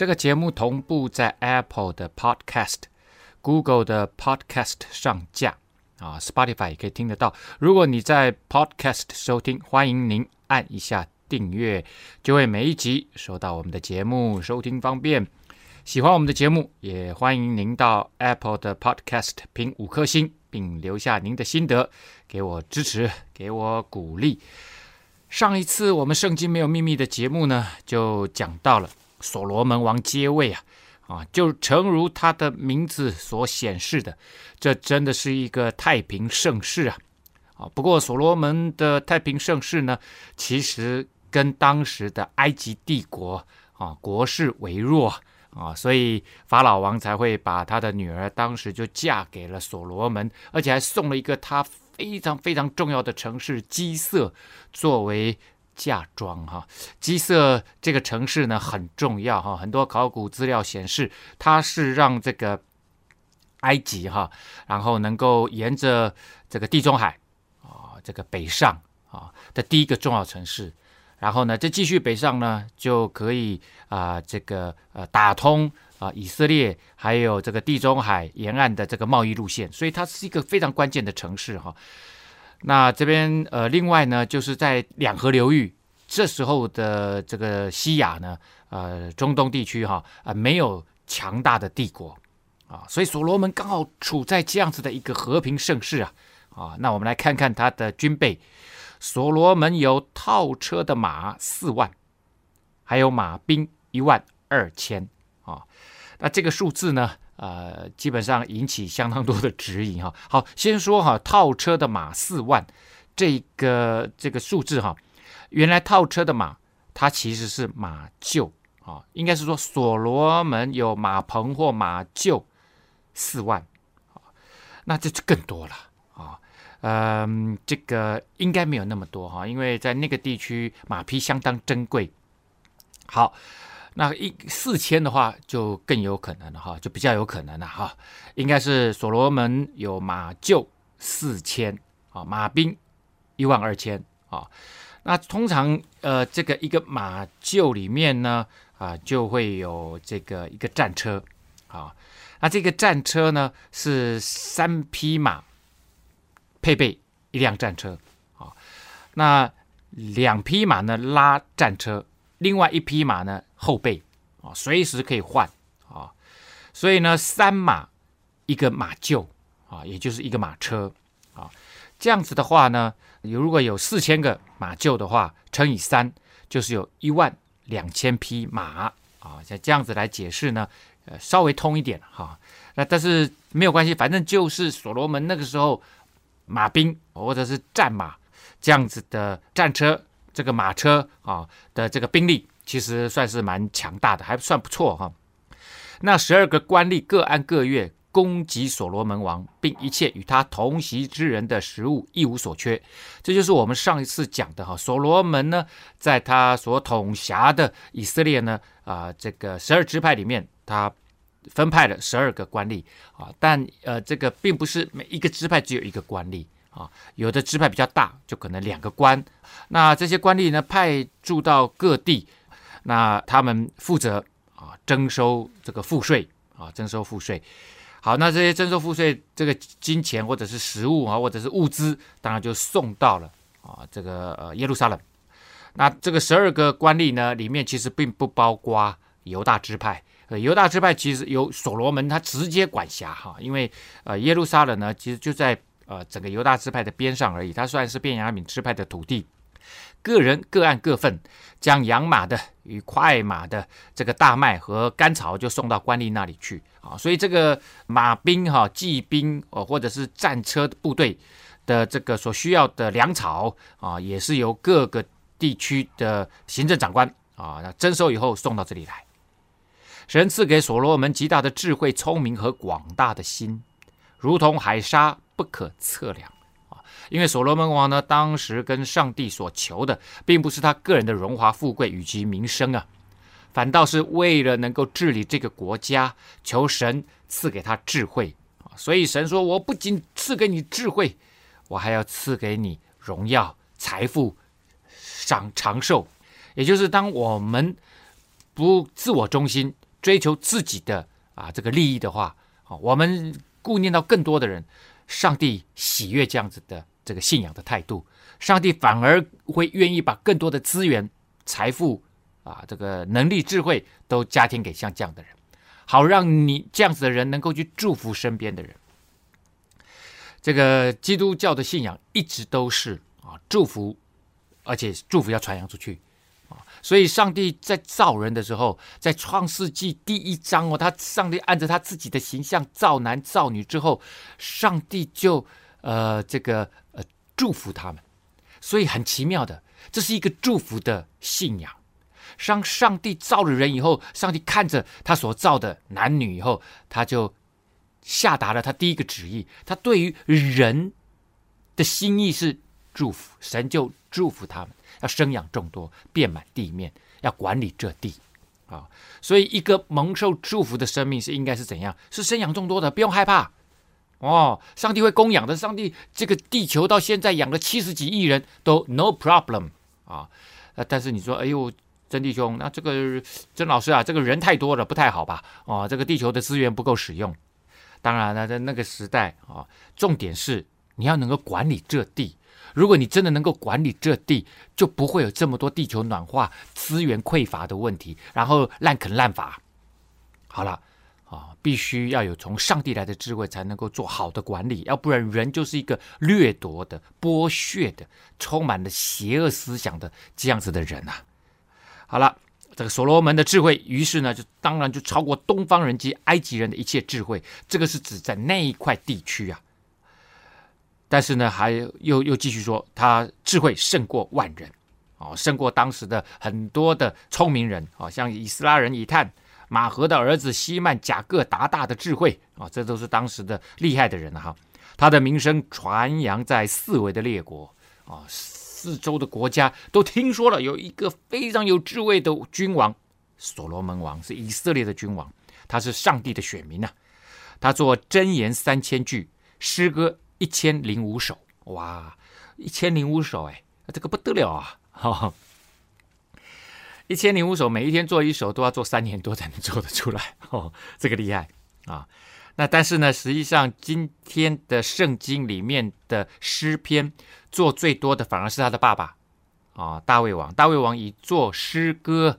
这个节目同步在 Apple 的 Podcast、Google 的 Podcast 上架啊，Spotify 也可以听得到。如果你在 Podcast 收听，欢迎您按一下订阅，就会每一集收到我们的节目，收听方便。喜欢我们的节目，也欢迎您到 Apple 的 Podcast 评五颗星，并留下您的心得，给我支持，给我鼓励。上一次我们圣经没有秘密的节目呢，就讲到了所罗门王接位啊，啊，就诚如他的名字所显示的，这真的是一个太平盛世啊，啊，不过所罗门的太平盛世呢，其实跟当时的埃及帝国啊国势微弱啊，所以法老王才会把他的女儿当时就嫁给了所罗门，而且还送了一个他。非常非常重要的城市基色作为嫁妆哈，基色这个城市呢很重要哈，很多考古资料显示它是让这个埃及哈，然后能够沿着这个地中海啊这个北上啊的第一个重要城市，然后呢这继续北上呢就可以啊这个呃打通。啊，以色列还有这个地中海沿岸的这个贸易路线，所以它是一个非常关键的城市哈。那这边呃，另外呢，就是在两河流域，这时候的这个西亚呢，呃，中东地区哈啊、呃，没有强大的帝国啊，所以所罗门刚好处在这样子的一个和平盛世啊啊。那我们来看看他的军备，所罗门有套车的马四万，还有马兵一万二千啊。那这个数字呢，呃，基本上引起相当多的质疑哈。好，先说哈，套车的马四万，这个这个数字哈，原来套车的马它其实是马厩啊，应该是说所罗门有马棚或马厩四万，那这就更多了啊。嗯，这个应该没有那么多哈，因为在那个地区马匹相当珍贵。好。那一四千的话就更有可能了哈，就比较有可能了哈，应该是所罗门有马厩四千啊，马兵一万二千啊。那通常呃这个一个马厩里面呢啊就会有这个一个战车啊，那这个战车呢是三匹马配备一辆战车啊，那两匹马呢拉战车。另外一匹马呢，后备啊，随时可以换啊，所以呢，三马一个马厩啊，也就是一个马车啊，这样子的话呢，有如果有四千个马厩的话，乘以三，就是有一万两千匹马啊，像这样子来解释呢，呃，稍微通一点哈。那但是没有关系，反正就是所罗门那个时候马兵或者是战马这样子的战车。这个马车啊的这个兵力其实算是蛮强大的，还算不错哈。那十二个官吏各按各月供给所罗门王，并一切与他同席之人的食物一无所缺。这就是我们上一次讲的哈。所罗门呢，在他所统辖的以色列呢啊，这个十二支派里面，他分派了十二个官吏啊，但呃，这个并不是每一个支派只有一个官吏。啊，有的支派比较大，就可能两个官。那这些官吏呢，派驻到各地，那他们负责啊征收这个赋税啊，征收赋税。好，那这些征收赋税这个金钱或者是食物啊，或者是物资，当然就送到了啊这个呃耶路撒冷。那这个十二个官吏呢，里面其实并不包括犹大支派。呃，犹大支派其实由所罗门他直接管辖哈，因为呃耶路撒冷呢，其实就在。呃，整个犹大支派的边上而已，它算是便雅悯支派的土地。个人各按各份，将养马的与快马的这个大麦和干草就送到官吏那里去啊。所以这个马兵哈、骑兵哦，或者是战车部队的这个所需要的粮草啊，也是由各个地区的行政长官啊，那征收以后送到这里来。神赐给所罗门极大的智慧、聪明和广大的心，如同海沙不可测量！因为所罗门王呢，当时跟上帝所求的，并不是他个人的荣华富贵以及名声啊，反倒是为了能够治理这个国家，求神赐给他智慧！所以神说：“我不仅赐给你智慧，我还要赐给你荣耀、财富、长长寿。”也就是当我们不自我中心。追求自己的啊这个利益的话，啊，我们顾念到更多的人，上帝喜悦这样子的这个信仰的态度，上帝反而会愿意把更多的资源、财富啊这个能力、智慧都加添给像这样的人，好让你这样子的人能够去祝福身边的人。这个基督教的信仰一直都是啊祝福，而且祝福要传扬出去。所以，上帝在造人的时候，在创世纪第一章哦，他上帝按着他自己的形象造男造女之后，上帝就呃这个祝福他们。所以很奇妙的，这是一个祝福的信仰。当上帝造了人以后，上帝看着他所造的男女以后，他就下达了他第一个旨意。他对于人的心意是祝福，神就祝福他们。要生养众多，遍满地面，要管理这地，啊，所以一个蒙受祝福的生命是应该是怎样？是生养众多的，不用害怕哦。上帝会供养的，上帝这个地球到现在养了七十几亿人都 no problem 啊。但是你说，哎呦，曾弟兄，那这个曾老师啊，这个人太多了，不太好吧？哦，这个地球的资源不够使用。当然了，在那个时代啊，重点是你要能够管理这地。如果你真的能够管理这地，就不会有这么多地球暖化、资源匮乏的问题，然后滥垦滥伐。好了，啊，必须要有从上帝来的智慧，才能够做好的管理，要不然人就是一个掠夺的、剥削的、充满了邪恶思想的这样子的人啊。好了，这个所罗门的智慧，于是呢，就当然就超过东方人及埃及人的一切智慧。这个是指在那一块地区啊。但是呢，还又又继续说，他智慧胜过万人，哦，胜过当时的很多的聪明人，啊，像以斯拉人以探、马和的儿子希曼、贾各达大的智慧，啊，这都是当时的厉害的人哈。他的名声传扬在四围的列国，啊，四周的国家都听说了，有一个非常有智慧的君王，所罗门王是以色列的君王，他是上帝的选民呐，他作箴言三千句，诗歌。一千零五首，哇，一千零五首，哎，这个不得了啊！哈、哦，一千零五首，每一天做一首，都要做三年多才能做得出来，哦，这个厉害啊！那但是呢，实际上今天的圣经里面的诗篇做最多的，反而是他的爸爸啊，大卫王。大卫王以做诗歌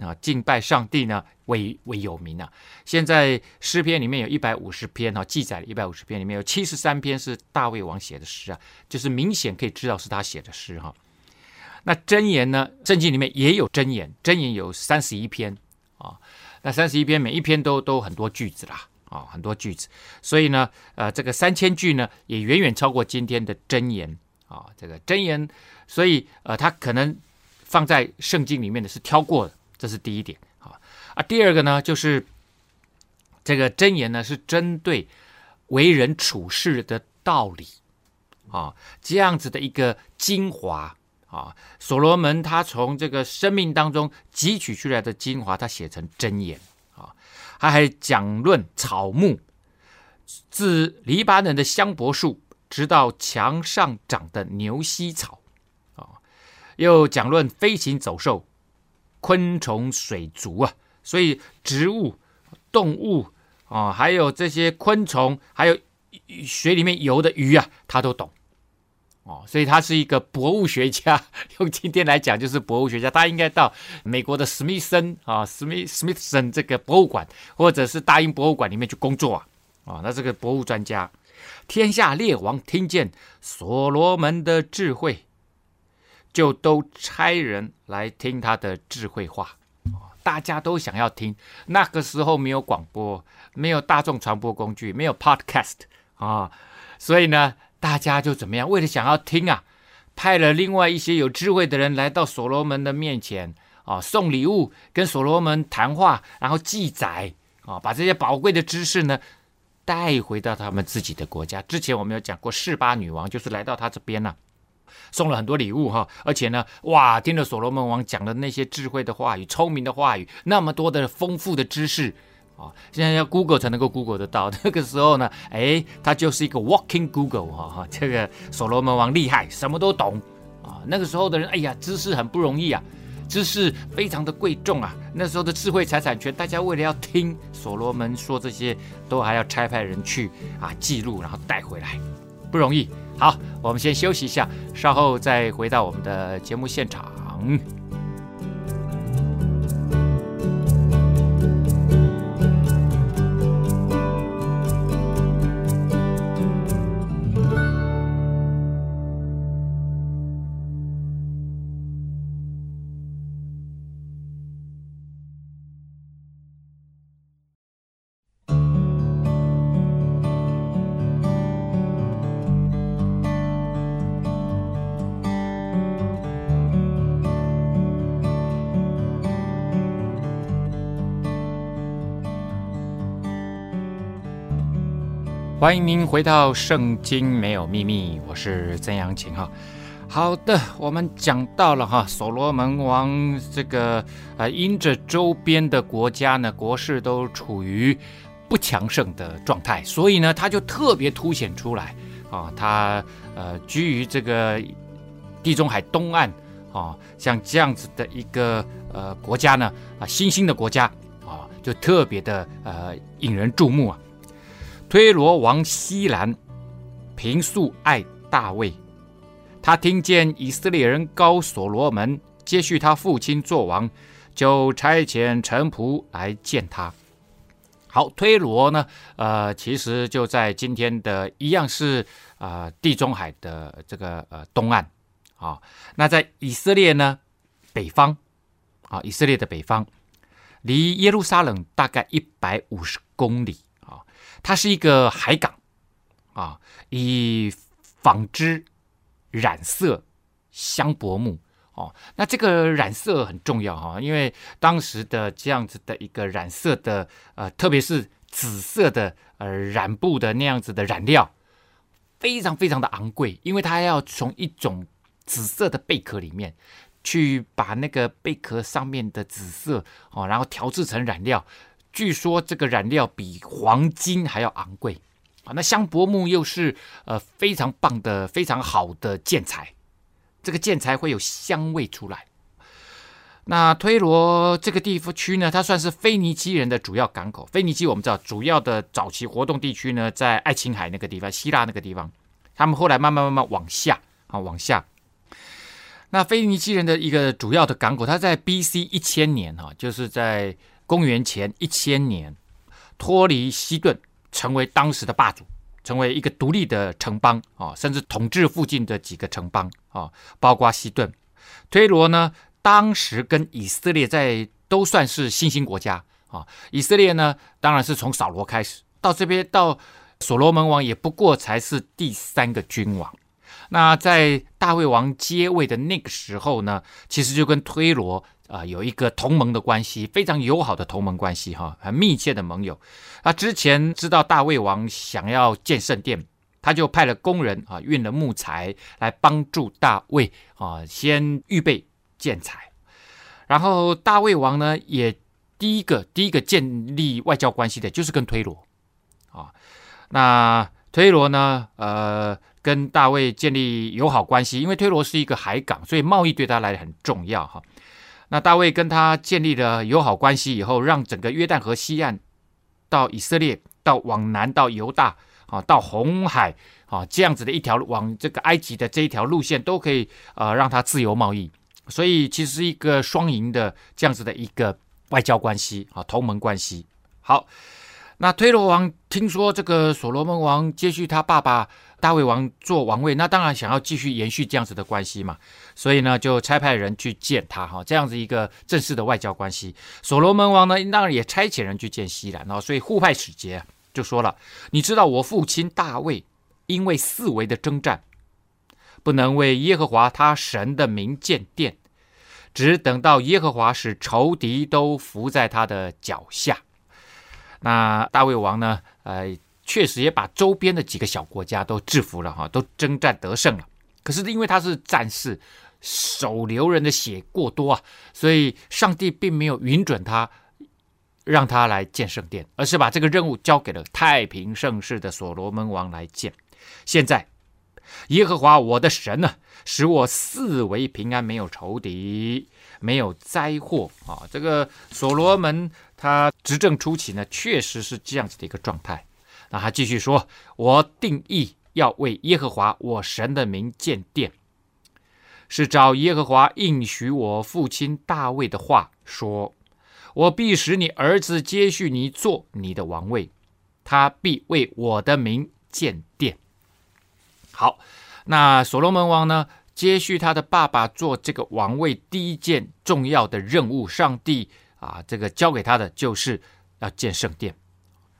啊敬拜上帝呢。为为有名啊！现在诗篇里面有一百五十篇哈，记载了一百五十篇里面有七十三篇是大卫王写的诗啊，就是明显可以知道是他写的诗哈。那箴言呢？圣经里面也有箴言，箴言有三十一篇啊。那三十一篇每一篇都都很多句子啦啊，很多句子。所以呢，呃，这个三千句呢也远远超过今天的箴言啊。这个箴言，所以呃，他可能放在圣经里面的是挑过的，这是第一点。啊，第二个呢，就是这个箴言呢，是针对为人处事的道理啊，这样子的一个精华啊。所罗门他从这个生命当中汲取出来的精华，他写成箴言啊。他还讲论草木，自黎巴嫩的香柏树，直到墙上长的牛膝草啊，又讲论飞禽走兽、昆虫、水族啊。所以植物、动物啊，还有这些昆虫，还有水里面游的鱼啊，他都懂哦。所以他是一个博物学家，用今天来讲就是博物学家。他应该到美国的史密森啊，史密史密森这个博物馆，或者是大英博物馆里面去工作啊。啊，那这个博物专家，天下列王听见所罗门的智慧，就都差人来听他的智慧话。大家都想要听，那个时候没有广播，没有大众传播工具，没有 podcast 啊，所以呢，大家就怎么样？为了想要听啊，派了另外一些有智慧的人来到所罗门的面前啊，送礼物，跟所罗门谈话，然后记载啊，把这些宝贵的知识呢带回到他们自己的国家。之前我们有讲过，示巴女王就是来到他这边呢、啊，送了很多礼物哈，而且呢，哇，听了所罗门王讲的那些智慧的话语、聪明的话语，那么多的丰富的知识。啊，现在要 Google 才能够 Google 得到。那个时候呢，哎，他就是一个 Walking Google 哈哈。这个所罗门王厉害，什么都懂啊。那个时候的人，哎呀，知识很不容易啊，知识非常的贵重啊。那时候的智慧财产权，大家为了要听所罗门说这些，都还要差派人去啊记录，然后带回来，不容易。好，我们先休息一下，稍后再回到我们的节目现场。欢迎您回到《圣经没有秘密》，我是曾阳晴哈。好的，我们讲到了哈，所罗门王这个呃，因着周边的国家呢，国势都处于不强盛的状态，所以呢，他就特别凸显出来啊，他呃居于这个地中海东岸啊，像这样子的一个呃国家呢啊，新兴的国家啊，就特别的呃引人注目啊。推罗王西兰平素爱大卫，他听见以色列人高所罗门接续他父亲做王，就差遣臣仆来见他。好，推罗呢，呃，其实就在今天的一样是、呃、地中海的这个呃东岸啊、那在以色列呢北方啊、以色列的北方，离耶路撒冷大概一百五十公里。它是一个海港，啊，以纺织、染色、香柏木，哦，那这个染色很重要哈，因为当时的这样子的一个染色的，呃，特别是紫色的，呃，染布的那样子的染料，非常非常的昂贵，因为它要从一种紫色的贝壳里面去把那个贝壳上面的紫色，哦，然后调制成染料。据说这个染料比黄金还要昂贵啊！那香柏木又是呃非常棒的、非常好的建材，这个建材会有香味出来。那推罗这个地区呢，它算是腓尼基人的主要港口。腓尼基我们知道，主要的早期活动地区呢，在爱琴海那个地方、希腊那个地方。他们后来慢慢慢慢往下啊，往下。那腓尼基人的一个主要的港口，它在 B.C. 一千年哈，就是在。公元前一千年，脱离西顿，成为当时的霸主，成为一个独立的城邦啊，甚至统治附近的几个城邦啊，包括西顿。推罗呢，当时跟以色列在都算是新兴国家啊。以色列呢，当然是从扫罗开始，到这边到所罗门王，也不过才是第三个君王。那在大卫王接位的那个时候呢，其实就跟推罗。啊、有一个同盟的关系，非常友好的同盟关系，哈，很密切的盟友。他之前知道大卫王想要建圣殿，他就派了工人啊，运了木材来帮助大卫啊，先预备建材。然后大卫王呢，也第一个第一个建立外交关系的就是跟推罗啊。那推罗呢，呃，跟大卫建立友好关系，因为推罗是一个海港，所以贸易对他来很重要，哈。那大卫跟他建立了友好关系以后，让整个约旦河西岸到以色列，到往南到犹大啊，到红海啊，这样子的一条往这个埃及的这一条路线都可以呃让他自由贸易，所以其实是一个双赢的这样子的一个外交关系啊，同盟关系。好，那推罗王听说这个所罗门王接续他爸爸。大卫王做王位，那当然想要继续延续这样子的关系嘛，所以呢就差派人去见他哈，这样子一个正式的外交关系。所罗门王呢当然也差遣人去见希兰啊，所以互派使节就说了：你知道我父亲大卫因为四围的征战，不能为耶和华他神的名建殿，只等到耶和华使仇敌都伏在他的脚下。那大卫王呢？呃，确实也把周边的几个小国家都制服了哈，都征战得胜了。可是因为他是战士，手流人的血过多啊，所以上帝并没有允准他让他来建圣殿，而是把这个任务交给了太平盛世的所罗门王来建。现在，耶和华我的神呢，使我四围平安，没有仇敌，没有灾祸啊。这个所罗门他执政初期呢，确实是这样子的一个状态。那他继续说：“我定意。”要为耶和华我神的名建殿，是照耶和华应许我父亲大卫的话说：“我必使你儿子接续你做你的王位，他必为我的名建殿。”好，那所罗门王呢，接续他的爸爸做这个王位，第一件重要的任务，上帝啊，这个交给他的就是要建圣殿，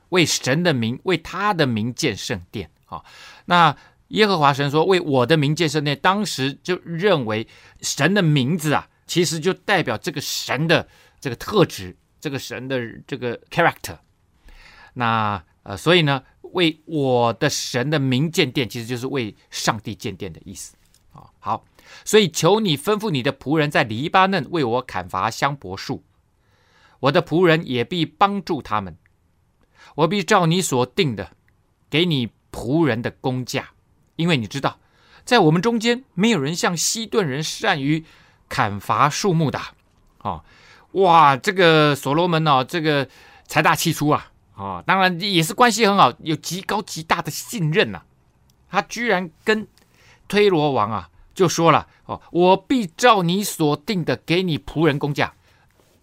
为神的名，为他的名建圣殿。啊，那耶和华神说：“为我的名建圣殿。”当时就认为神的名字啊，其实就代表这个神的这个特质，这个神的这个 character。那呃，所以呢，为我的神的名建殿，其实就是为上帝建殿的意思啊。好，所以求你吩咐你的仆人在黎巴嫩为我砍伐香柏树，我的仆人也必帮助他们，我必照你所定的给你。仆人的工价，因为你知道，在我们中间没有人像西顿人善于砍伐树木的。哦，哇，这个所罗门哦，这个财大气粗啊，哦，当然也是关系很好，有极高极大的信任呐、啊。他居然跟推罗王啊就说了：哦，我必照你所定的给你仆人工价，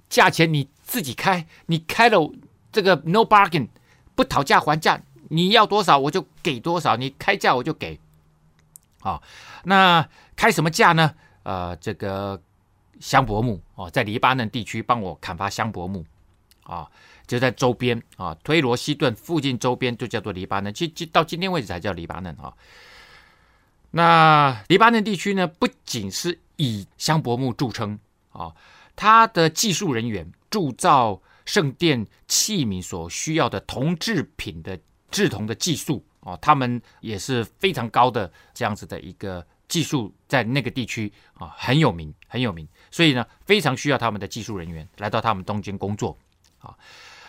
价钱你自己开，你开了这个 no bargain，不讨价还价。你要多少我就给多少，你开价我就给。好，那开什么价呢？呃，这个香柏木哦，在黎巴嫩地区帮我砍伐香柏木啊，就在周边啊，推罗西顿附近周边就叫做黎巴嫩，其实到今天为止才叫黎巴嫩啊。那黎巴嫩地区呢，不仅是以香柏木著称啊，它的技术人员铸造圣殿器皿所需要的铜制品的。制铜的技术哦，他们也是非常高的这样子的一个技术，在那个地区啊很有名，很有名，所以呢非常需要他们的技术人员来到他们中间工作啊。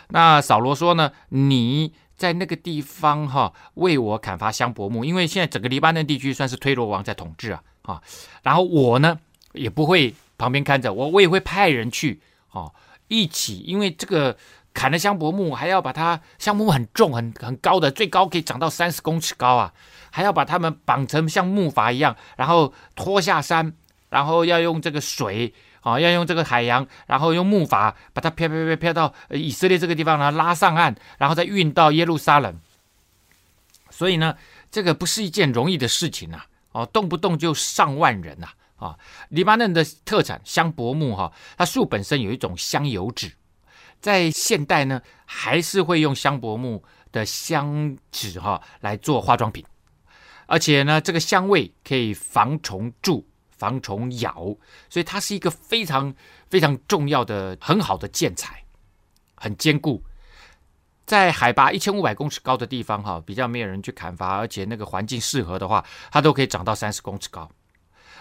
那扫罗说呢，你在那个地方哈为我砍伐香柏木，因为现在整个黎巴嫩地区算是推罗王在统治啊啊，然后我呢也不会旁边看着，我我也会派人去哦一起，因为这个。砍了香柏木，还要把它香柏木很重、很很高的，最高可以长到三十公尺高啊！还要把它们绑成像木筏一样，然后拖下山，然后要用这个水啊，要用这个海洋，然后用木筏把它飘飘飘飘到以色列这个地方呢，拉上岸，然后再运到耶路撒冷。所以呢，这个不是一件容易的事情呐！哦，动不动就上万人呐！啊，啊黎巴嫩的特产香柏木哈，它树本身有一种香油脂。在现代呢，还是会用香柏木的香脂哈来做化妆品，而且呢，这个香味可以防虫蛀、防虫咬，所以它是一个非常非常重要的、很好的建材，很坚固。在海拔一千五百公尺高的地方哈，比较没有人去砍伐，而且那个环境适合的话，它都可以长到三十公尺高。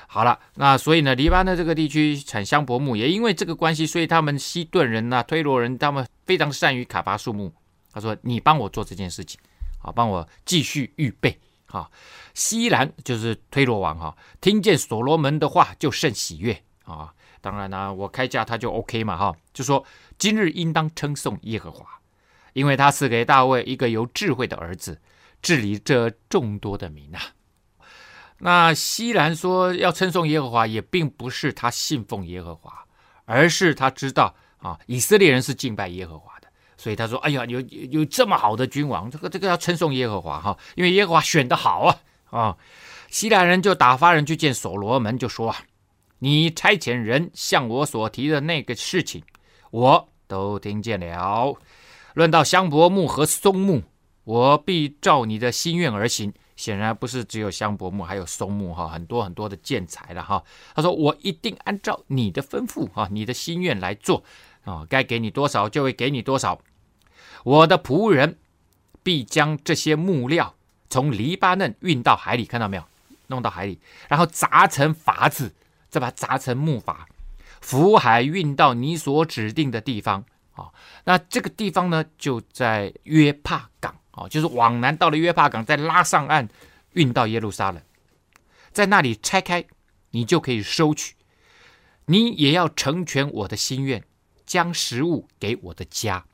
好了，那所以呢，黎巴嫩这个地区产香柏木，也因为这个关系，所以他们西顿人呐、推罗人，他们非常善于砍伐树木。他说：“你帮我做这件事情，好，帮我继续预备。”哈，西兰就是推罗王哈，听见所罗门的话就甚喜悦啊。当然呢、我开价他就 OK 嘛哈，就说今日应当称颂耶和华，因为他赐给大卫一个有智慧的儿子，治理这众多的民啊。那西兰说要称颂耶和华，也并不是他信奉耶和华，而是他知道啊，以色列人是敬拜耶和华的，所以他说：“哎呀，有有这么好的君王，这个这个要称颂耶和华哈，因为耶和华选得好啊啊！”西兰人就打发人去见所罗门，就说：“啊你差遣人向我所提的那个事情，我都听见了。论到香柏木和松木，我必照你的心愿而行。”显然不是只有香柏木，还有松木哈，很多很多的建材了哈。他说：“我一定按照你的吩咐哈，你的心愿来做啊，该给你多少就会给你多少。我的仆人必将这些木料从黎巴嫩运到海里，看到没有？弄到海里，然后砸成筏子，再把它砸成木筏，浮海运到你所指定的地方啊。那这个地方呢，就在约帕港。”哦，就是往南到了约帕港，再拉上岸，运到耶路撒冷，在那里拆开，你就可以收取。你也要成全我的心愿，将食物给我的家。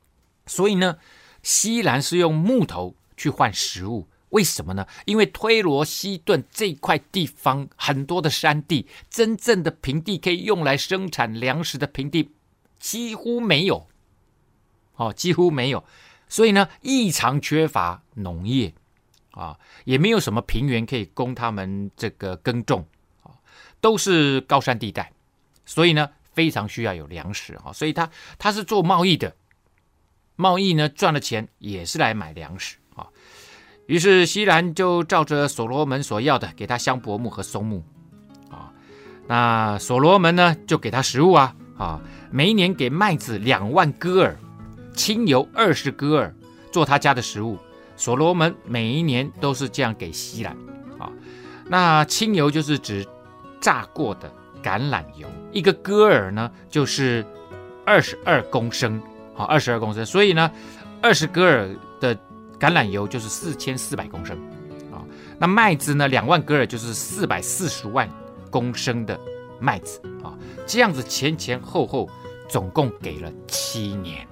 所以呢，西兰是用木头去换食物，为什么呢？因为推罗西顿这块地方很多的山地，真正的平地可以用来生产粮食的平地几乎没有。哦，几乎没有。所以呢，异常缺乏农业啊，也没有什么平原可以供他们这个耕种啊，都是高山地带，所以呢，非常需要有粮食啊。所以他他是做贸易的，贸易呢赚了钱也是来买粮食啊。于是西兰就照着所罗门所要的，给他香柏木和松木啊。那所罗门呢，就给他食物啊啊，每一年给麦子两万戈尔。清油二十戈尔做他家的食物，所罗门每一年都是这样给希兰啊。那清油就是指榨过的橄榄油，一个戈尔呢就是二十二公升，好，二十二公升。所以呢，二十戈尔的橄榄油就是四千四百公升啊。那麦子呢，两万戈尔就是四百四十万公升的麦子啊。这样子前前后后总共给了七年。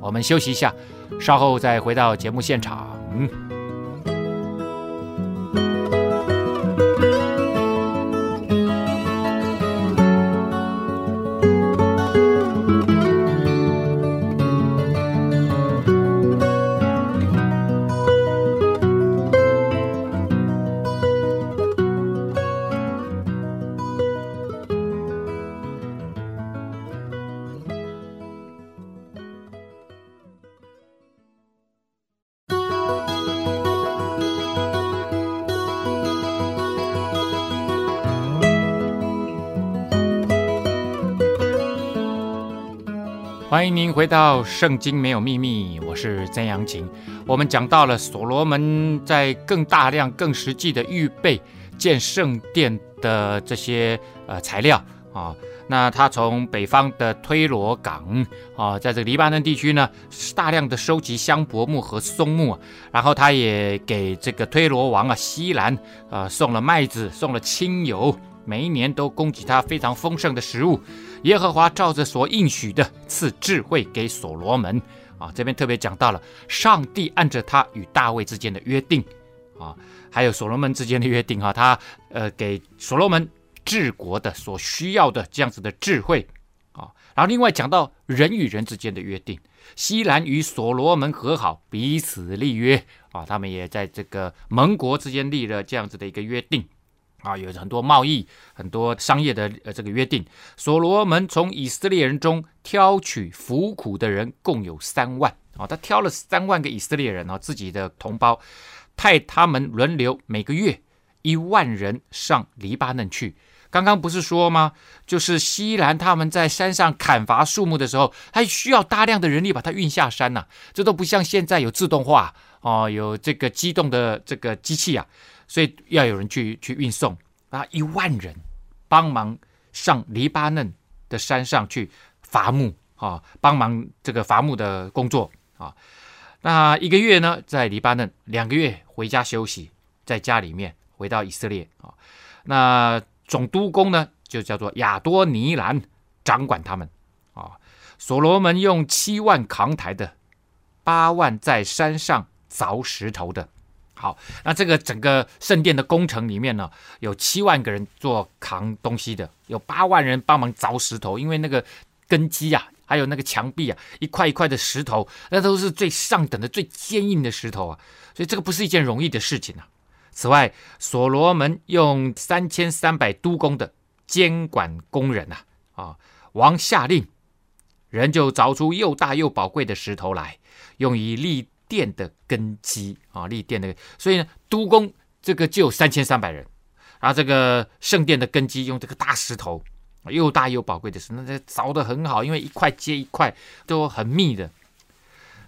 我们休息一下，稍后再回到节目现场。回到《圣经没有秘密》，我是曾阳晴。我们讲到了所罗门在更大量、更实际的预备建圣殿的这些呃材料啊。那他从北方的推罗港啊，在这个黎巴嫩地区呢，大量的收集香柏木和松木，然后他也给这个推罗王啊西兰啊送了麦子，送了清油。每一年都供给他非常丰盛的食物，耶和华照着所应许的赐智慧给所罗门啊。这边特别讲到了上帝按着他与大卫之间的约定啊，还有所罗门之间的约定哈，他呃给所罗门治国的所需要的这样子的智慧啊。然后另外讲到人与人之间的约定，希兰与所罗门和好，彼此立约啊，他们也在这个盟国之间立了这样子的一个约定。啊，有很多贸易、很多商业的呃这个约定。所罗门从以色列人中挑取服苦的人，共有三万啊。他挑了三万个以色列人啊，自己的同胞，派他们轮流每个月一万人上黎巴嫩去。刚刚不是说吗？就是希兰他们在山上砍伐树木的时候，还需要大量的人力把它运下山呐、这都不像现在有自动化哦，有这个机动的这个机器啊。所以要有人去去运送啊，一万人帮忙上黎巴嫩的山上去伐木啊，帮忙这个伐木的工作啊。那一个月呢，在黎巴嫩，两个月回家休息，在家里面回到以色列啊。那总督工呢，就叫做亚多尼兰，掌管他们啊。所罗门用七万扛台的，八万在山上凿石头的。好，那这个整个圣殿的工程里面呢，有七万个人做扛东西的，有八万人帮忙凿石头，因为那个根基啊，还有那个墙壁啊，一块一块的石头，那都是最上等的、最坚硬的石头啊，所以这个不是一件容易的事情啊。此外，所罗门用三千三百督工的监管工人呐，啊，王下令，人就凿出又大又宝贵的石头来，用以立。殿的根基啊，立殿的，所以呢，督工这个就有三千三百人。然后这个圣殿的根基用这个大石头，又大又宝贵的石，那这凿的很好，因为一块接一块都很密的。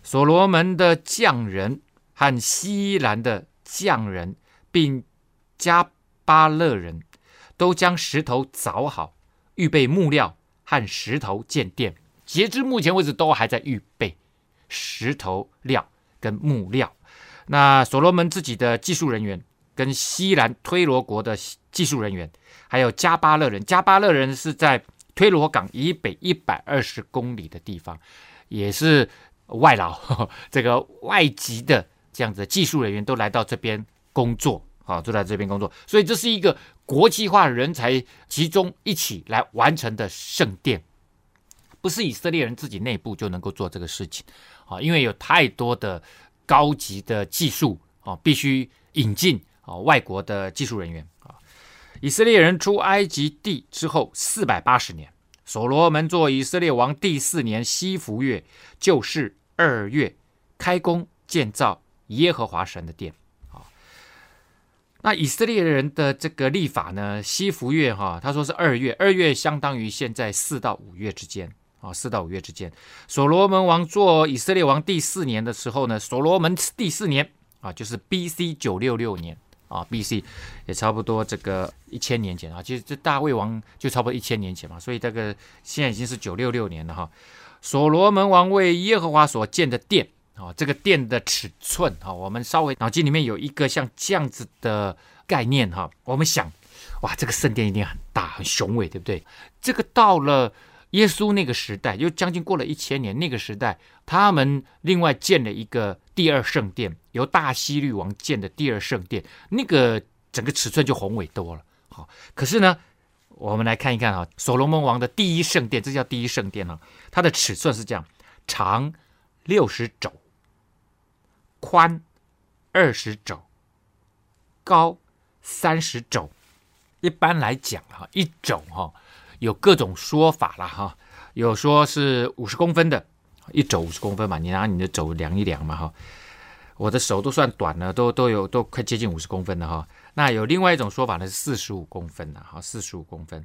所罗门的匠人和希兰的匠人，并加巴勒人都将石头凿好，预备木料和石头建殿。截至目前为止，都还在预备石头料跟木料。那所罗门自己的技术人员。跟西兰推罗国的技术人员，还有加巴勒人，加巴勒人是在推罗港以北一百二十公里的地方，也是外劳，这个外籍的这样子技术人员都来到这边工作，啊，都在这边工作，所以这是一个国际化人才集中一起来完成的圣殿，不是以色列人自己内部就能够做这个事情，啊，因为有太多的高级的技术啊，必须引进。啊，外国的技术人员啊，以色列人出埃及地之后四百八十年，所罗门做以色列王第四年西弗月，就是二月，开工建造耶和华神的殿。那以色列人的这个历法呢，西弗月哈，他说是二月，二月相当于现在四到五月之间啊，四到五月之间。所罗门王做以色列王第四年的时候呢，所罗门第四年啊，就是 B.C. 九六六年。啊，B.C. 也差不多这个一千年前啊，其实这大卫王就差不多一千年前嘛，所以这个现在已经是九六六年了哈。所罗门王为耶和华所建的殿啊，这个殿的尺寸啊，我们稍微脑筋里面有一个像这样子的概念哈，我们想，哇，这个圣殿一定很大很雄伟，对不对？这个到了。耶稣那个时代，又将近过了一千年。那个时代，他们另外建了一个第二圣殿，由大希律王建的第二圣殿，那个整个尺寸就宏伟多了。好，可是呢，我们来看一看啊，所罗门王的第一圣殿，这叫第一圣殿啊，它的尺寸是这样：长六十肘，宽二十肘，高三十肘。一般来讲哈，一肘哈。有各种说法了哈，有说是五十公分的，一肘五十公分嘛，你拿你的肘量一量嘛哈。我的手都算短了，都都有都快接近五十公分了哈。那有另外一种说法呢，是四十五公分的哈，四十五公分。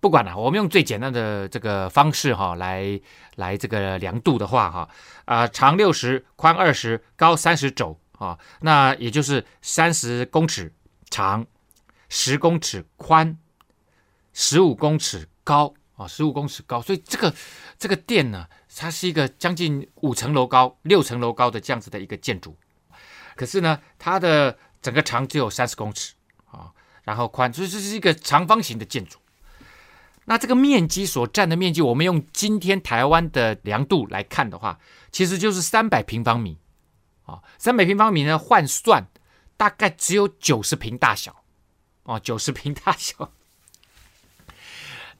不管了，我们用最简单的这个方式哈来来这个量度的话哈，啊长六十，宽二十，高三十肘啊，那也就是三十公尺长，十公尺宽。十五公尺高啊，十五公尺高，所以这个这个殿呢，它是一个将近五层楼高、六层楼高的这样子的一个建筑。可是呢，它的整个长只有三十公尺啊，然后宽，所以这是一个长方形的建筑。那这个面积所占的面积，我们用今天台湾的量度来看的话，其实就是三百平方米啊，三百平方米呢换算大概只有九十平大小哦，九十平大小。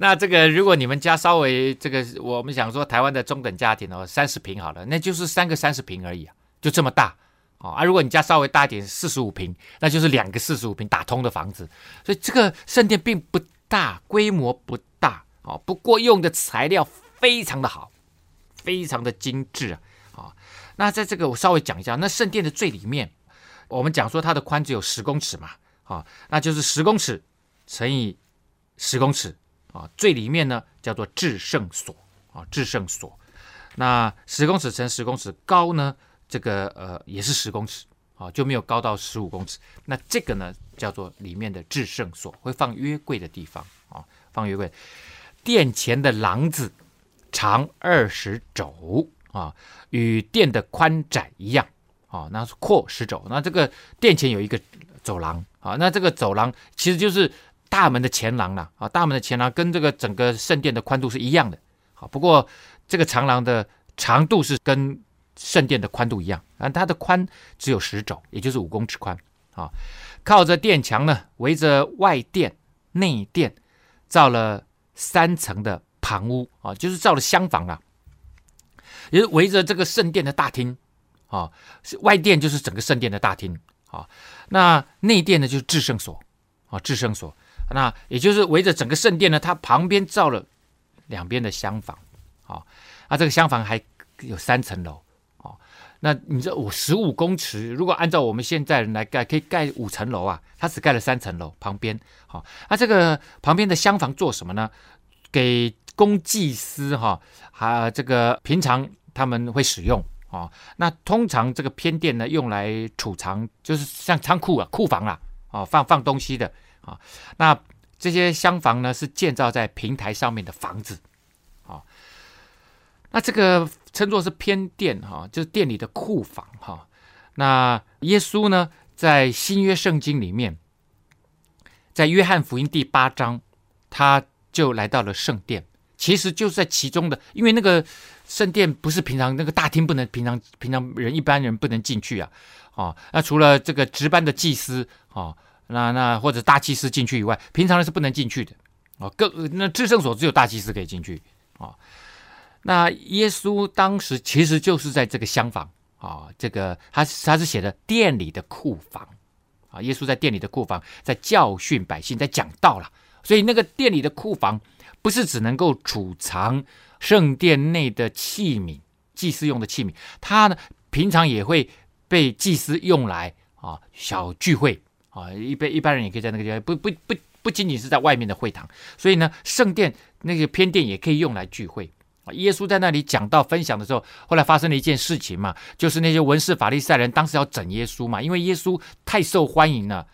那这个，如果你们家稍微这个，我们想说台湾的中等家庭哦，三十平好了，那就是三个三十平而已啊，就这么大哦。啊，如果你家稍微大一点，四十五平，那就是两个四十五平打通的房子。所以这个圣殿并不大，规模不大哦。不过用的材料非常的好，非常的精致啊。啊，那在这个我稍微讲一下，那圣殿的最里面，我们讲说它的宽只有十公尺嘛，啊，那就是十公尺乘以十公尺。啊，最里面呢叫做至圣所啊，至圣所。那十公尺乘十公尺高呢，这个呃也是十公尺啊，就没有高到十五公尺。那这个呢叫做里面的至圣所，会放约柜的地方啊，放约柜。殿前的廊子长二十肘啊，与殿的宽窄一样啊，那是阔十肘。那这个殿前有一个走廊啊，那这个走廊其实就是。大门的前廊了啊，大门的前廊跟这个整个圣殿的宽度是一样的，好，不过这个长廊的长度是跟圣殿的宽度一样，啊，它的宽只有十肘，也就是五公尺宽，啊，靠着殿墙呢，围着外殿、内殿造了三层的旁屋。啊，就是造了厢房啊，也是围着这个圣殿的大厅。啊，外殿就是整个圣殿的大厅。啊，那内殿呢就是至圣所。啊，至圣所。那也就是围着整个圣殿呢，它旁边造了两边的厢房，啊，那这个厢房还有三层楼，哦那你这五十五公尺，如果按照我们现在人来盖，可以盖五层楼啊。它只盖了三层楼，旁边好，那这个旁边的厢房做什么呢？给供祭司哈，啊，这个平常他们会使用哦。那通常这个偏殿呢，用来储藏，就是像仓库啊、库房啊，哦，放放东西的啊。那这些厢房呢，是建造在平台上面的房子，啊。那这个称作是偏殿哈，就是殿里的库房哈。那耶稣呢，在新约圣经里面，在约翰福音第八章，他就来到了圣殿，其实就是在其中的，因为那个圣殿不是平常那个大厅不能平常平常人一般人不能进去啊。啊，那除了这个值班的祭司啊，那那或者大祭司进去以外，平常人是不能进去的哦。各那至圣所只有大祭司可以进去哦。那耶稣当时其实就是在这个厢房啊，这个他他是写的店里的库房啊，耶稣在店里的库房在教训百姓，在讲道了。所以那个店里的库房不是只能够储藏圣殿内的器皿，祭司用的器皿，它呢平常也会被祭司用来啊小聚会啊，一般一般人也可以在那个地方，不不不不仅仅是在外面的会堂，所以呢圣殿那个偏殿也可以用来聚会。耶稣在那里讲到分享的时候，后来发生了一件事情嘛，就是那些文士法利赛人当时要整耶稣嘛，因为耶稣太受欢迎了，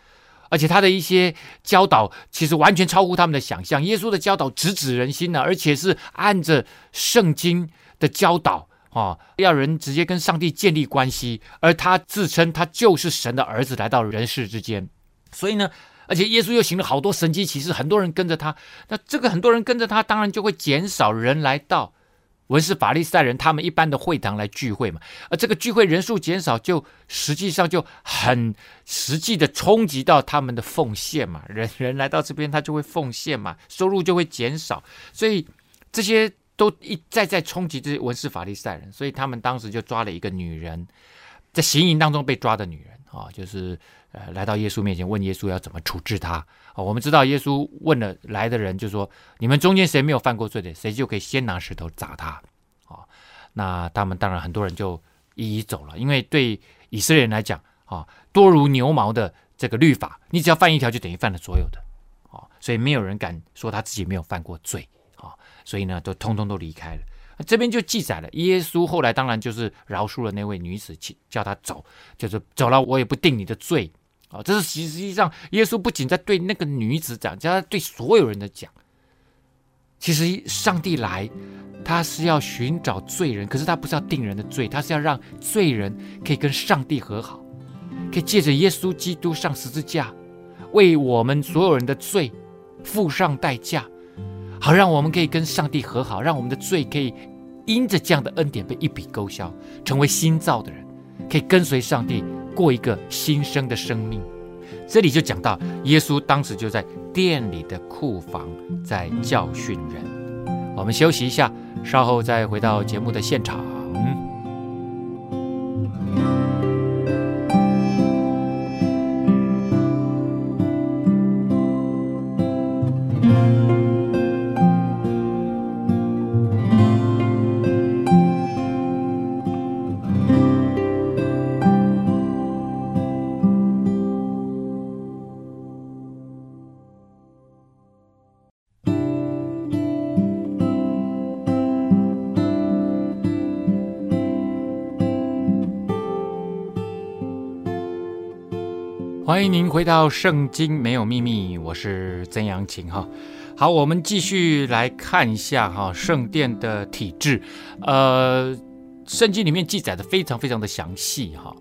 而且他的一些教导其实完全超乎他们的想象。耶稣的教导直指人心呢，而且是按着圣经的教导啊，要人直接跟上帝建立关系，而他自称他就是神的儿子来到人世之间，所以呢。而且耶稣又行了好多神迹奇事，很多人跟着他。那这个很多人跟着他，当然就会减少人来到文士法利赛人他们一般的会堂来聚会嘛。而这个聚会人数减少，就实际上就很实际的冲击到他们的奉献嘛。人人来到这边，他就会奉献嘛，收入就会减少。所以这些都一再再冲击这些文士法利赛人。所以他们当时就抓了一个女人，在行营当中被抓的女人啊，就是。呃，来到耶稣面前，问耶稣要怎么处置他。哦，我们知道耶稣问了来的人，就说：你们中间谁没有犯过罪的，谁就可以先拿石头砸他。哦，那他们当然很多人就一一走了，因为对以色列人来讲，啊，多如牛毛的这个律法，你只要犯一条，就等于犯了所有的。哦，所以没有人敢说他自己没有犯过罪。所以呢，都通通都离开了。这边就记载了，耶稣后来当然就是饶恕了那位女子，叫她走，就是走了，我也不定你的罪啊。这是实际上，耶稣不仅在对那个女子讲，叫他对所有人的讲。其实上帝来，他是要寻找罪人，可是他不是要定人的罪，他是要让罪人可以跟上帝和好，可以借着耶稣基督上十字架，为我们所有人的罪付上代价。好，让我们可以跟上帝和好，让我们的罪可以因着这样的恩典被一笔勾销，成为新造的人，可以跟随上帝过一个新生的生命。这里就讲到，耶稣当时就在店里的库房在教训人。我们休息一下，稍后再回到节目的现场。欢迎您回到《圣经没有秘密》，我是曾阳晴哈。好，我们继续来看一下哈圣殿的体制。呃，圣经里面记载的非常非常的详细哈。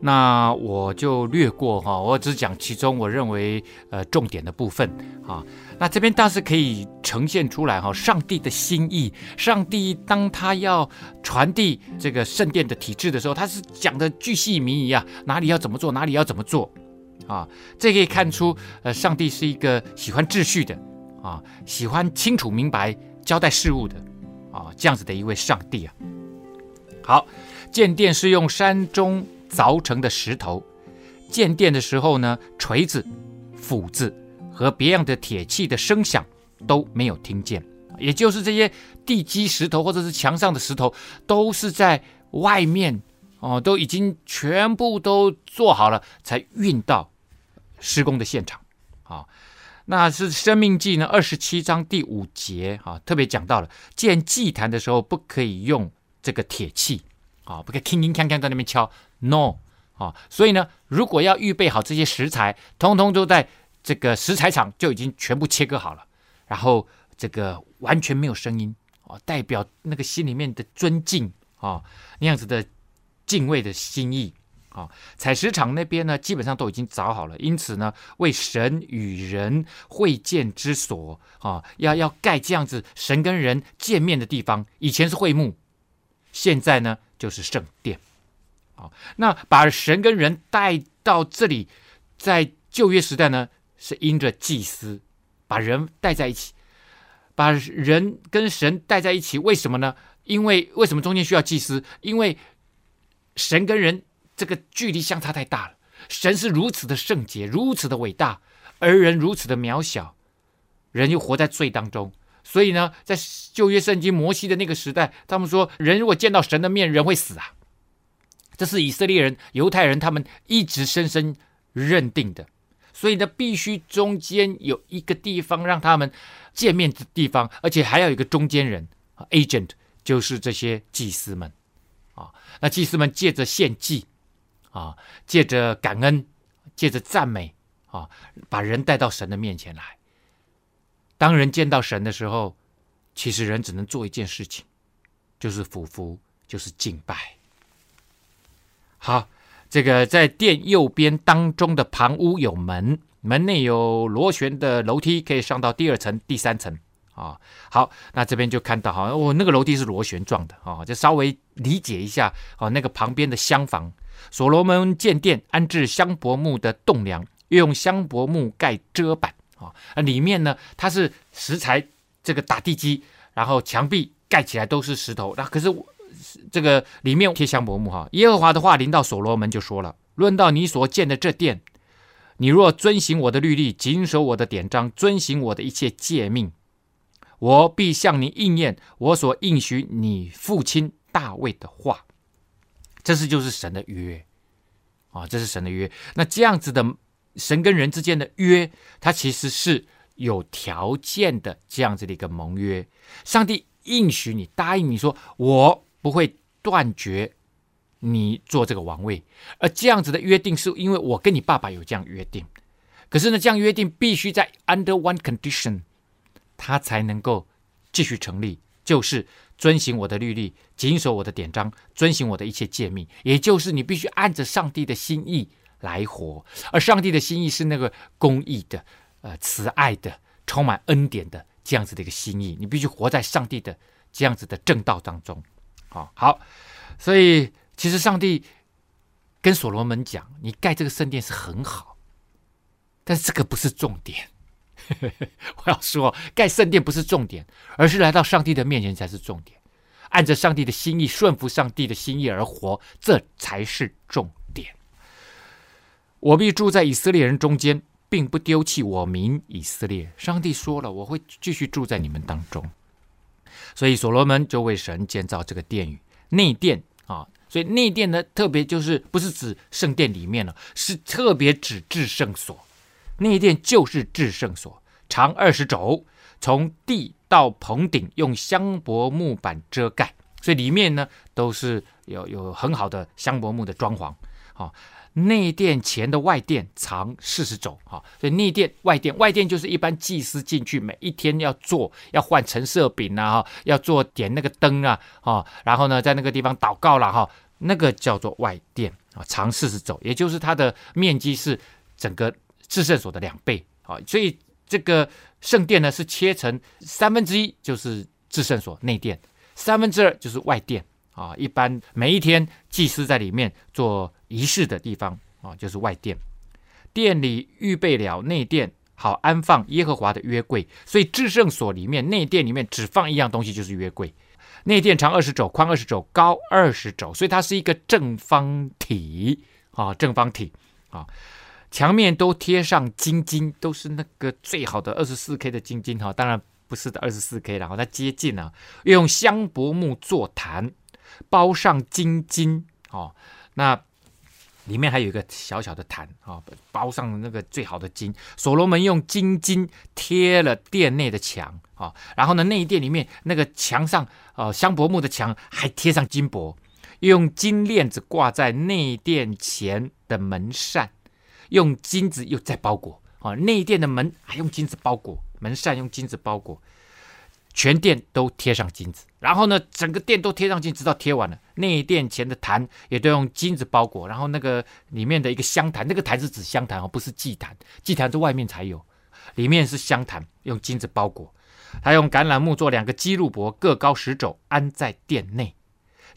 那我就略过哈，我只讲其中我认为呃重点的部分啊。那这边倒是可以呈现出来哈，上帝的心意。上帝当他要传递这个圣殿的体制的时候，他是讲的巨细靡遗啊，哪里要怎么做，哪里要怎么做。啊，这可以看出，呃，上帝是一个喜欢秩序的，啊，喜欢清楚明白交代事物的，啊，这样子的一位上帝啊。好，建殿是用山中凿成的石头，建殿的时候呢，锤子、斧子和别样的铁器的声响都没有听见，也就是这些地基石头或者是墙上的石头，都是在外面。哦，都已经全部都做好了，才运到施工的现场。啊、那是《生命记》呢二十七章第五节啊、特别讲到了建祭坛的时候不可以用这个铁器啊、不可以铿铿锵锵在那边敲，no 啊、所以呢，如果要预备好这些食材，通通都在这个食材厂就已经全部切割好了，然后这个完全没有声音啊、代表那个心里面的尊敬啊、那样子的。敬畏的心意啊，采石场那边呢，基本上都已经凿好了。因此呢，为神与人会见之所啊，要要盖这样子神跟人见面的地方。以前是会幕，现在呢就是圣殿。啊，那把神跟人带到这里，在旧约时代呢，是因着祭司把人带在一起，把人跟神带在一起。为什么呢？因为为什么中间需要祭司？因为神跟人这个距离相差太大了，神是如此的圣洁，如此的伟大，而人如此的渺小，人又活在罪当中，所以呢，在旧约圣经摩西的那个时代，他们说，人如果见到神的面，人会死啊。这是以色列人、犹太人他们一直深深认定的，所以呢，必须中间有一个地方让他们见面的地方，而且还要有一个中间人，agent，就是这些祭司们。啊，那祭司们借着献祭，啊，借着感恩，借着赞美，啊，把人带到神的面前来。当人见到神的时候，其实人只能做一件事情，就是俯伏，就是敬拜。好，这个在殿右边当中的旁屋有门，门内有螺旋的楼梯，可以上到第二层、第三层。啊、好，那这边就看到哈，哦，那个楼梯是螺旋状的啊、哦，就稍微理解一下哦，那个旁边的厢房，所罗门建殿安置香柏木的栋梁，又用香柏木盖遮板啊，啊，里面呢它是石材这个打地基，然后墙壁盖起来都是石头，那可是这个里面贴香柏木哈。耶和华的话临到所罗门就说了，论到你所建的这殿，你若遵行我的律例，谨守我的典章，遵行我的一切诫命。我必向你应验我所应许你父亲大卫的话，这是就是神的约啊，这是神的约。那这样子的神跟人之间的约，它其实是有条件的，这样子的一个盟约。上帝应许你，答应你说，我不会断绝你做这个王位。而这样子的约定，是因为我跟你爸爸有这样约定。可是呢，这样约定必须在 under one condition。他才能够继续成立，就是遵行我的律例，谨守我的典章，遵行我的一切诫命。也就是你必须按着上帝的心意来活，而上帝的心意是那个公义的、呃慈爱的、充满恩典的这样子的一个心意。你必须活在上帝的这样子的正道当中。好，好，所以其实上帝跟所罗门讲，你盖这个圣殿是很好，但这个不是重点。我要说，盖圣殿不是重点，而是来到上帝的面前才是重点。按着上帝的心意，顺服上帝的心意而活，这才是重点。我必住在以色列人中间，并不丢弃我民以色列。上帝说了，我会继续住在你们当中。所以所罗门就为神建造这个殿宇内殿啊。所以内殿呢，特别就是不是指圣殿里面了，是特别指至圣所。内殿就是至圣所，长二十肘，从地到棚顶用香柏木板遮盖，所以里面呢都是有有很好的香柏木的装潢。好，内殿前的外殿长四十肘，好，所以内殿、外殿，外殿就是一般祭司进去每一天要做，要换陈设饼啊，要做点那个灯啊，啊，然后呢在那个地方祷告了哈，那个叫做外殿啊，长四十肘，也就是它的面积是整个。至圣所的两倍啊，所以这个圣殿呢是切成三分之一，就是至圣所内殿，三分之二就是外殿啊。一般每一天祭司在里面做仪式的地方啊，就是外殿。殿里预备了内殿，好安放耶和华的约柜。所以至圣所里面内殿里面只放一样东西，就是约柜。内殿长二十肘，宽二十肘，高二十肘，所以它是一个正方体啊，正方体啊。墙面都贴上金金，都是那个最好的二十四 K 的金金哈，当然不是的二十四 K 然后它接近了，用香柏木做坛，包上金金哦，那里面还有一个小小的坛啊，包上那个最好的金。所罗门用金金贴了殿内的墙啊，然后呢，内殿里面那个墙上呃香柏木的墙还贴上金箔，用金链子挂在内殿前的门扇，用金子又再包裹啊，内殿的门还用金子包裹，门扇用金子包裹。全殿都贴上金子，然后呢，整个殿都贴上金，直到贴完了。内殿前的坛也都用金子包裹，然后那个里面的一个香坛，那个坛是指香坛哦，不是祭坛，祭坛在外面才有，里面是香坛，用金子包裹。他用橄榄木做两个基路伯，各高十肘，安在殿内。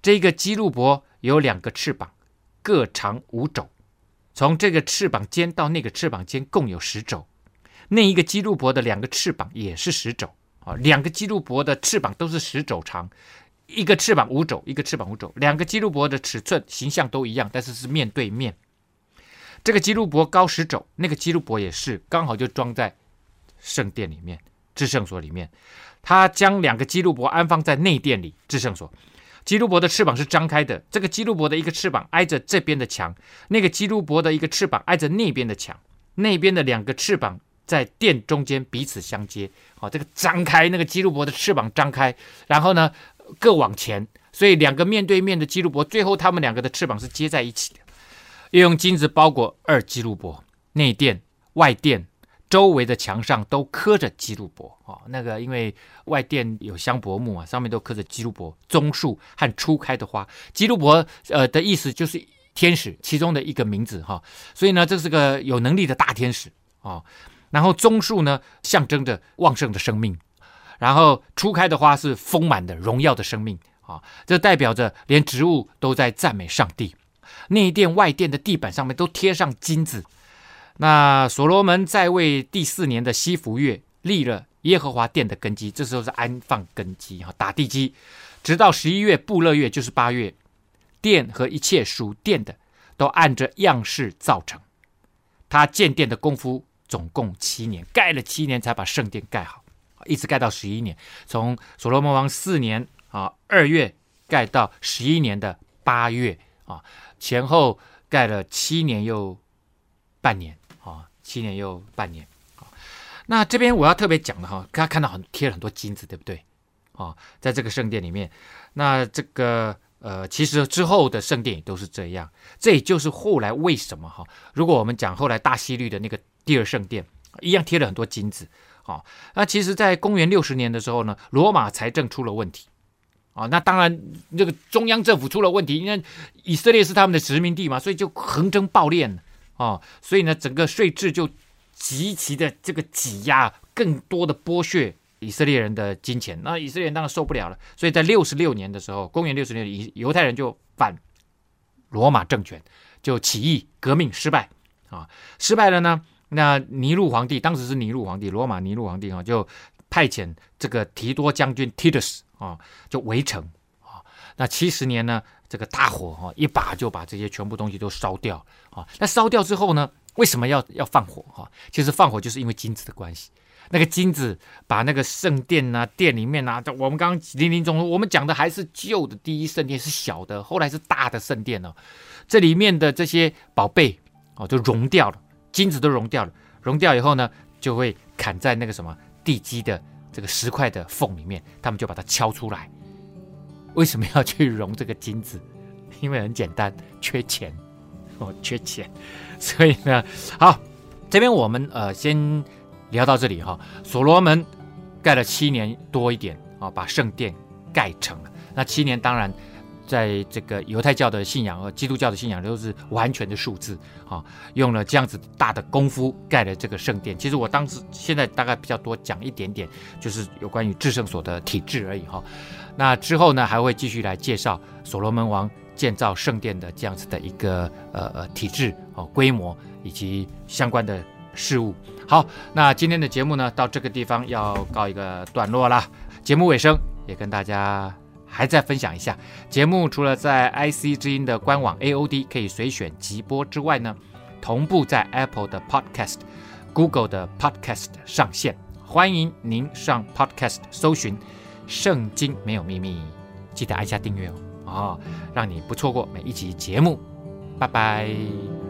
这个基路伯有两个翅膀，各长五肘，从这个翅膀尖到那个翅膀尖共有十肘。那一个基路伯的两个翅膀也是十肘。啊，两个基路伯的翅膀都是十肘长，一个翅膀五肘，一个翅膀五肘。两个基路伯的尺寸形象都一样，但是是面对面。这个基路伯高十肘，那个基路伯也是刚好就装在圣殿里面，至圣所里面。他将两个基路伯安放在内殿里，至圣所。基路伯的翅膀是张开的，这个基路伯的一个翅膀挨着这边的墙，那个基路伯的一个翅膀挨着那边的墙，那边的两个翅膀。在殿中间彼此相接，好，这个张开那个基路伯的翅膀张开，然后呢各往前，所以两个面对面的基路伯，最后他们两个的翅膀是接在一起的。又用金子包裹二基路伯，内殿、外殿周围的墙上都刻着基路伯，哦，那个因为外殿有香柏木啊，上面都刻着基路伯、棕树和初开的花。基路伯呃的意思就是天使其中的一个名字哈，所以呢这是个有能力的大天使啊。然后棕树呢，象征着旺盛的生命；然后初开的花是丰满的荣耀的生命啊，这代表着连植物都在赞美上帝。内殿外殿的地板上面都贴上金子。那所罗门在位第四年的西弗月，立了耶和华殿的根基，这时候是安放根基哈，打地基，直到十一月布勒月，就是八月，殿和一切属殿的都按着样式造成。他建殿的功夫。总共七年，盖了七年才把圣殿盖好，一直盖到十一年。从所罗门王四年啊二月盖到十一年的八月啊，前后盖了七年又半年，七年又半年。那这边我要特别讲的哈，大家看到很贴了很多金子，对不对？啊，在这个圣殿里面，那这个呃，其实之后的圣殿也都是这样。这也就是后来为什么哈，如果我们讲后来大希律的那个。第二圣殿一样贴了很多金子，啊，那其实，在公元六十年的时候呢，罗马财政出了问题，啊，那当然这个中央政府出了问题，因为以色列是他们的殖民地嘛，所以就横征暴敛，啊，所以呢，整个税制就极其的这个挤压，更多的剥削以色列人的金钱，那以色列人当然受不了了，所以在六十六年的时候，公元六十六年，犹太人就反罗马政权，就起义革命失败，啊，失败了呢。那尼禄皇帝当时是尼禄皇帝，罗马尼禄皇帝啊，就派遣这个提多将军 Titus 啊，就围城啊。那七十年呢，这个大火哈，一把就把这些全部东西都烧掉啊。那烧掉之后呢，为什么要要放火哈？其实放火就是因为金子的关系。那个金子把那个圣殿呐、殿里面呐，我们刚刚林林总，我们讲的还是旧的第一圣殿是小的，后来是大的圣殿哦。这里面的这些宝贝哦，就熔掉了。金子都熔掉了，熔掉以后呢，就会砍在那个什么地基的这个石块的缝里面，他们就把它敲出来。为什么要去融这个金子？因为很简单，缺钱 哦，缺钱。所以呢，好，这边我们呃先聊到这里哈。所罗门盖了七年多一点啊，把圣殿盖成了。那七年当然。在这个犹太教的信仰和基督教的信仰都是完全的数字啊，用了这样子大的功夫盖了这个圣殿。其实我当时现在大概比较多讲一点点，就是有关于至圣所的体制而已哈。那之后呢，还会继续来介绍所罗门王建造圣殿的这样子的一个呃呃体制哦，规模以及相关的事物。好，那今天的节目呢，到这个地方要告一个段落啦。节目尾声也跟大家。还再分享一下，节目除了在 IC 之音的官网 AOD 可以随选即播之外呢，同步在 Apple 的 Podcast、Google 的 Podcast 上线。欢迎您上 Podcast 搜寻《圣经没有秘密》，记得按下订阅哦。啊，让你不错过每一集节目。拜拜。